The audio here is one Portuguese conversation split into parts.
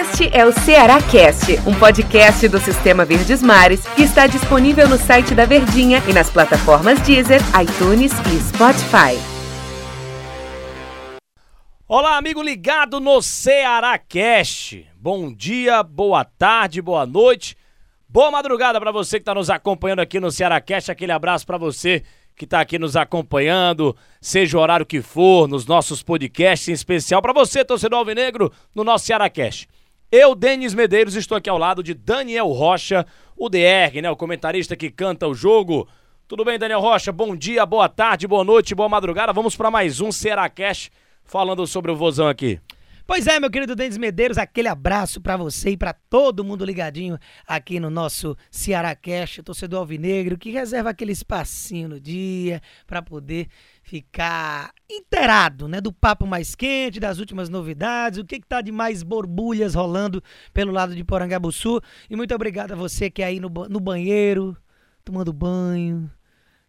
Este é o Ceará Cast, um podcast do Sistema Verdes Mares que está disponível no site da Verdinha e nas plataformas Deezer, iTunes e Spotify. Olá, amigo ligado no Ceará Cast. Bom dia, boa tarde, boa noite, boa madrugada para você que está nos acompanhando aqui no Ceará Cast. Aquele abraço para você que está aqui nos acompanhando, seja o horário que for, nos nossos podcasts, em especial para você, torcedor alvinegro, no nosso Ceará Cast. Eu, Denis Medeiros, estou aqui ao lado de Daniel Rocha, o DR, né, o comentarista que canta o jogo. Tudo bem, Daniel Rocha? Bom dia, boa tarde, boa noite, boa madrugada. Vamos para mais um Ceará falando sobre o Vozão aqui. Pois é, meu querido Denis Medeiros, aquele abraço para você e para todo mundo ligadinho aqui no nosso Ceará Cast, torcedor alvinegro, que reserva aquele espacinho no dia para poder ficar inteirado, né, do papo mais quente, das últimas novidades, o que que tá de mais borbulhas rolando pelo lado de Porangabuçu. E muito obrigado a você que é aí no, no banheiro, tomando banho,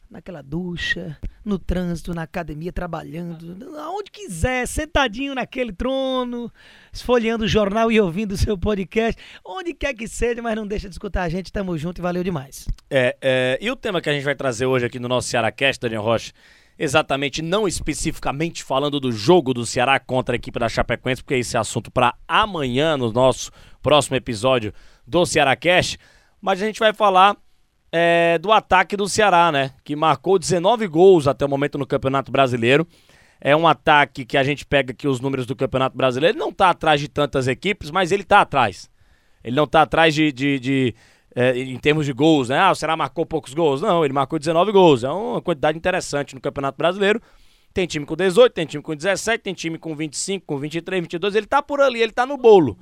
naquela ducha, no trânsito, na academia, trabalhando, aonde quiser, sentadinho naquele trono, esfolheando o jornal e ouvindo o seu podcast, onde quer que seja, mas não deixa de escutar a gente, tamo junto e valeu demais. É, é e o tema que a gente vai trazer hoje aqui no nosso Cearacast, Daniel Rocha, exatamente, não especificamente falando do jogo do Ceará contra a equipe da Chapecoense, porque esse é assunto para amanhã no nosso próximo episódio do Cearacast, mas a gente vai falar é, do ataque do Ceará, né? Que marcou 19 gols até o momento no Campeonato Brasileiro. É um ataque que a gente pega aqui os números do Campeonato Brasileiro. Ele não tá atrás de tantas equipes, mas ele tá atrás. Ele não tá atrás de. de, de é, em termos de gols, né? Ah, o Ceará marcou poucos gols. Não, ele marcou 19 gols. É uma quantidade interessante no Campeonato Brasileiro. Tem time com 18, tem time com 17, tem time com 25, com 23, 22. Ele tá por ali, ele tá no bolo.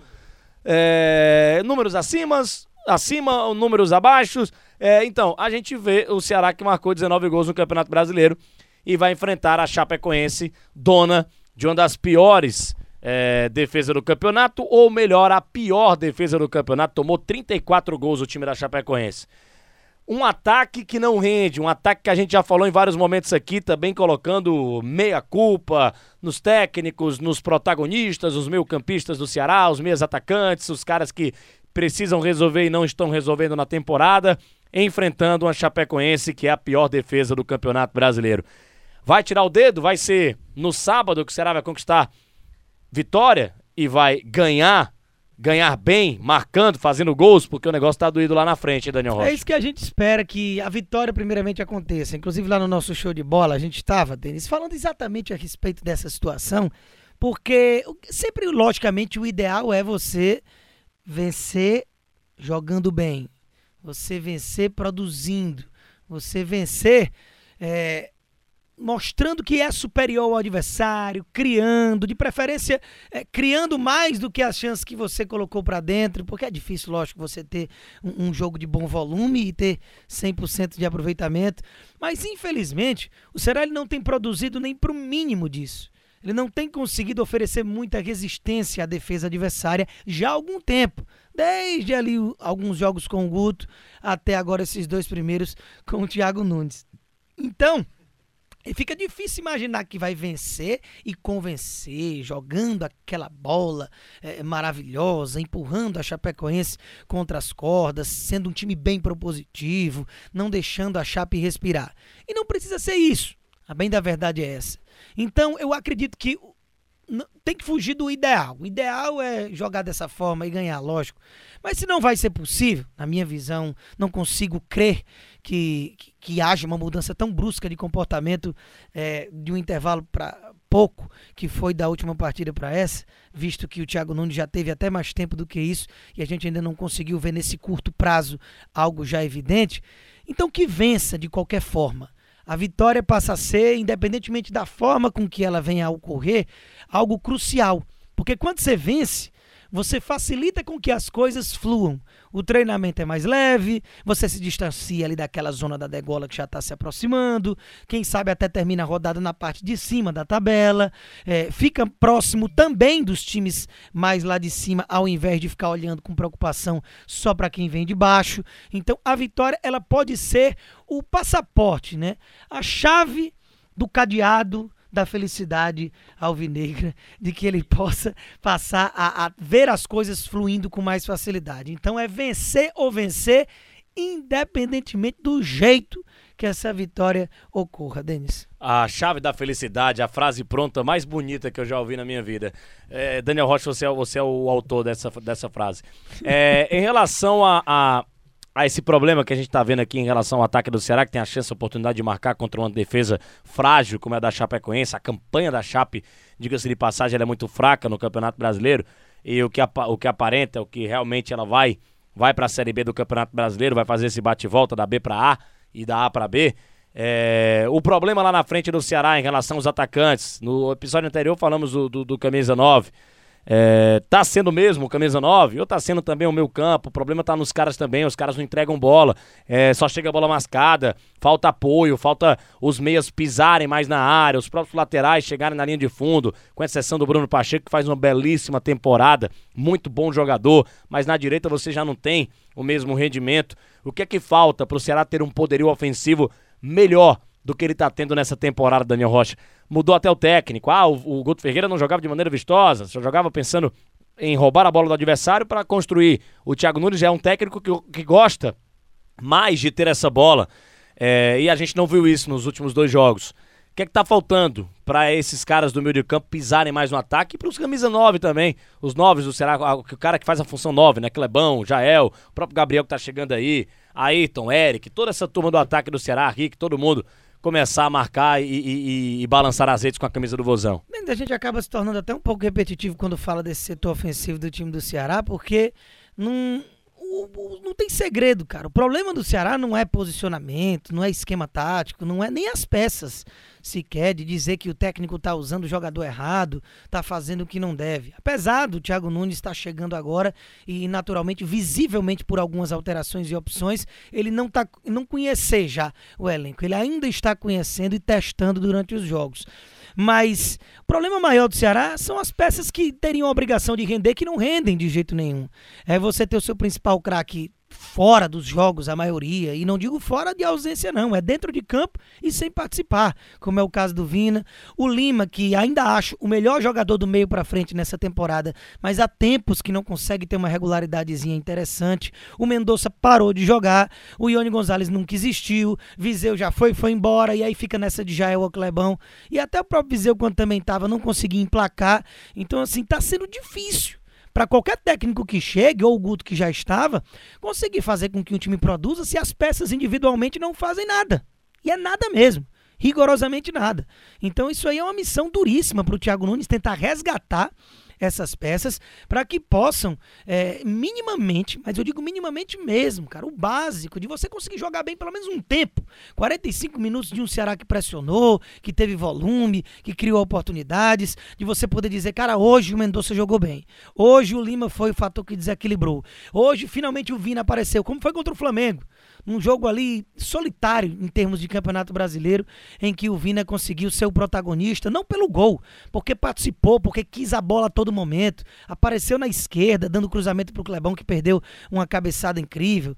É, números acima, acima, números abaixo. É, então, a gente vê o Ceará que marcou 19 gols no Campeonato Brasileiro e vai enfrentar a Chapecoense, dona de uma das piores é, defesas do campeonato, ou melhor, a pior defesa do campeonato. Tomou 34 gols o time da Chapecoense. Um ataque que não rende, um ataque que a gente já falou em vários momentos aqui, também colocando meia culpa nos técnicos, nos protagonistas, os meio-campistas do Ceará, os meias atacantes, os caras que precisam resolver e não estão resolvendo na temporada, enfrentando uma Chapecoense que é a pior defesa do Campeonato Brasileiro. Vai tirar o dedo? Vai ser no sábado que o Ceará vai conquistar vitória e vai ganhar, ganhar bem, marcando, fazendo gols, porque o negócio tá doído lá na frente, Daniel Rocha. É isso que a gente espera que a vitória primeiramente aconteça. Inclusive lá no nosso show de bola, a gente estava, Denis, falando exatamente a respeito dessa situação, porque sempre, logicamente, o ideal é você vencer jogando bem, você vencer produzindo, você vencer é, mostrando que é superior ao adversário, criando, de preferência, é, criando mais do que as chances que você colocou para dentro, porque é difícil, lógico, você ter um, um jogo de bom volume e ter 100% de aproveitamento, mas infelizmente o Ceará não tem produzido nem para o mínimo disso. Ele não tem conseguido oferecer muita resistência à defesa adversária já há algum tempo. Desde ali alguns jogos com o Guto até agora esses dois primeiros com o Thiago Nunes. Então, fica difícil imaginar que vai vencer e convencer, jogando aquela bola é, maravilhosa, empurrando a Chapecoense contra as cordas, sendo um time bem propositivo, não deixando a Chape respirar. E não precisa ser isso. A bem da verdade é essa. Então, eu acredito que tem que fugir do ideal. O ideal é jogar dessa forma e ganhar, lógico. Mas se não vai ser possível, na minha visão, não consigo crer que, que, que haja uma mudança tão brusca de comportamento é, de um intervalo para pouco, que foi da última partida para essa, visto que o Thiago Nunes já teve até mais tempo do que isso e a gente ainda não conseguiu ver nesse curto prazo algo já evidente. Então que vença de qualquer forma a vitória passa a ser, independentemente da forma com que ela venha a ocorrer, algo crucial. Porque quando você vence, você facilita com que as coisas fluam. O treinamento é mais leve, você se distancia ali daquela zona da degola que já está se aproximando, quem sabe até termina a rodada na parte de cima da tabela, é, fica próximo também dos times mais lá de cima, ao invés de ficar olhando com preocupação só para quem vem de baixo. Então a vitória ela pode ser o passaporte, né? A chave do cadeado da felicidade alvinegra, de que ele possa passar a, a ver as coisas fluindo com mais facilidade. Então é vencer ou vencer, independentemente do jeito que essa vitória ocorra, Denis. A chave da felicidade, a frase pronta mais bonita que eu já ouvi na minha vida. É, Daniel Rocha, você é, você é o autor dessa, dessa frase. É, em relação a, a, a, esse problema que a gente está vendo aqui em relação ao ataque do Ceará, que tem a chance, a oportunidade de marcar contra uma defesa frágil, como é a da Chapecoense, a campanha da Chape, diga-se de passagem, ela é muito fraca no Campeonato Brasileiro, e o que, o que aparenta, o que realmente ela vai, vai para a Série B do Campeonato Brasileiro, vai fazer esse bate-volta da B para A, e da A para B. É, o problema lá na frente do Ceará em relação aos atacantes. No episódio anterior falamos do, do, do camisa 9. É, tá sendo mesmo o camisa 9 ou tá sendo também o meu campo? O problema tá nos caras também, os caras não entregam bola, é, só chega a bola mascada, falta apoio, falta os meias pisarem mais na área, os próprios laterais chegarem na linha de fundo, com exceção do Bruno Pacheco, que faz uma belíssima temporada, muito bom jogador, mas na direita você já não tem o mesmo rendimento. O que é que falta para Ceará ter um poderio ofensivo melhor do que ele está tendo nessa temporada, Daniel Rocha? Mudou até o técnico. Ah, o, o Guto Ferreira não jogava de maneira vistosa, só jogava pensando em roubar a bola do adversário para construir. O Thiago Nunes é um técnico que, que gosta mais de ter essa bola. É, e a gente não viu isso nos últimos dois jogos que é que tá faltando para esses caras do meio de campo pisarem mais no ataque e para os camisa 9 também, os 9 do Ceará, o cara que faz a função 9, né? Clebão, Jael, o próprio Gabriel que tá chegando aí, Ayrton, Eric, toda essa turma do ataque do Ceará, Rick, todo mundo começar a marcar e, e, e, balançar as redes com a camisa do Vozão. A gente acaba se tornando até um pouco repetitivo quando fala desse setor ofensivo do time do Ceará, porque não não tem segredo, cara. O problema do Ceará não é posicionamento, não é esquema tático, não é nem as peças sequer de dizer que o técnico está usando o jogador errado, está fazendo o que não deve. Apesar do Thiago Nunes estar tá chegando agora e naturalmente, visivelmente por algumas alterações e opções, ele não tá não conhecer já o elenco. Ele ainda está conhecendo e testando durante os jogos. Mas o problema maior do Ceará são as peças que teriam a obrigação de render que não rendem de jeito nenhum. É você ter o seu principal craque fora dos jogos, a maioria, e não digo fora de ausência, não, é dentro de campo e sem participar, como é o caso do Vina. O Lima, que ainda acho o melhor jogador do meio para frente nessa temporada, mas há tempos que não consegue ter uma regularidadezinha interessante. O Mendonça parou de jogar, o Ione Gonzalez nunca existiu, Viseu já foi, foi embora, e aí fica nessa de Jael ou Clebão. E até o próprio Viseu, quando também estava, não conseguia emplacar. Então, assim, tá sendo difícil para qualquer técnico que chegue, ou o Guto que já estava, conseguir fazer com que o time produza se as peças individualmente não fazem nada. E é nada mesmo. Rigorosamente nada. Então isso aí é uma missão duríssima para o Thiago Nunes tentar resgatar essas peças para que possam é, minimamente, mas eu digo minimamente mesmo, cara, o básico de você conseguir jogar bem pelo menos um tempo. 45 minutos de um Ceará que pressionou, que teve volume, que criou oportunidades, de você poder dizer, cara, hoje o Mendonça jogou bem. Hoje o Lima foi o fator que desequilibrou. Hoje finalmente o Vina apareceu, como foi contra o Flamengo um jogo ali solitário em termos de Campeonato Brasileiro, em que o Vina conseguiu ser o protagonista, não pelo gol, porque participou, porque quis a bola a todo momento, apareceu na esquerda, dando cruzamento para o Clebão, que perdeu uma cabeçada incrível,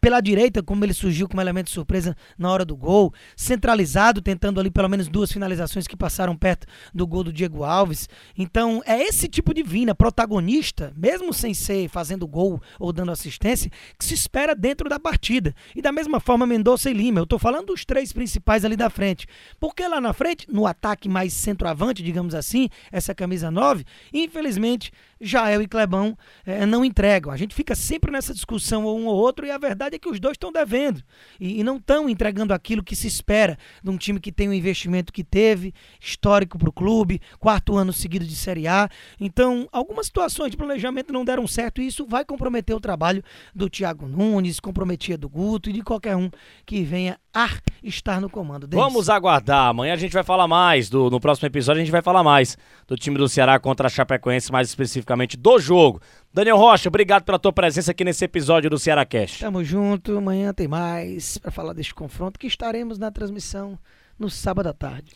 pela direita, como ele surgiu como elemento de surpresa na hora do gol, centralizado, tentando ali pelo menos duas finalizações que passaram perto do gol do Diego Alves. Então, é esse tipo de Vina, protagonista, mesmo sem ser fazendo gol ou dando assistência, que se espera dentro da partida. E da mesma forma, Mendonça e Lima. Eu estou falando dos três principais ali da frente. Porque lá na frente, no ataque mais centroavante, digamos assim, essa camisa 9, infelizmente, Jael e Clebão é, não entregam. A gente fica sempre nessa discussão um ou outro e a verdade é que os dois estão devendo e, e não estão entregando aquilo que se espera de um time que tem o investimento que teve, histórico para o clube, quarto ano seguido de Série A. Então, algumas situações de planejamento não deram certo e isso vai comprometer o trabalho do Thiago Nunes, comprometia do Guto e de qualquer um que venha a estar no comando. Denis. Vamos aguardar. Amanhã a gente vai falar mais, do, no próximo episódio a gente vai falar mais do time do Ceará contra a Chapecoense, mais especificamente especificamente do jogo. Daniel Rocha, obrigado pela tua presença aqui nesse episódio do Ceará Cast. Tamo junto, amanhã tem mais para falar deste confronto que estaremos na transmissão no sábado à tarde.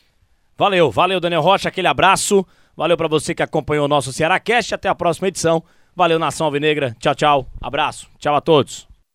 Valeu, valeu Daniel Rocha, aquele abraço. Valeu para você que acompanhou o nosso Ceará Cast, até a próxima edição. Valeu Nação Alvinegra. Tchau, tchau. Abraço. Tchau a todos.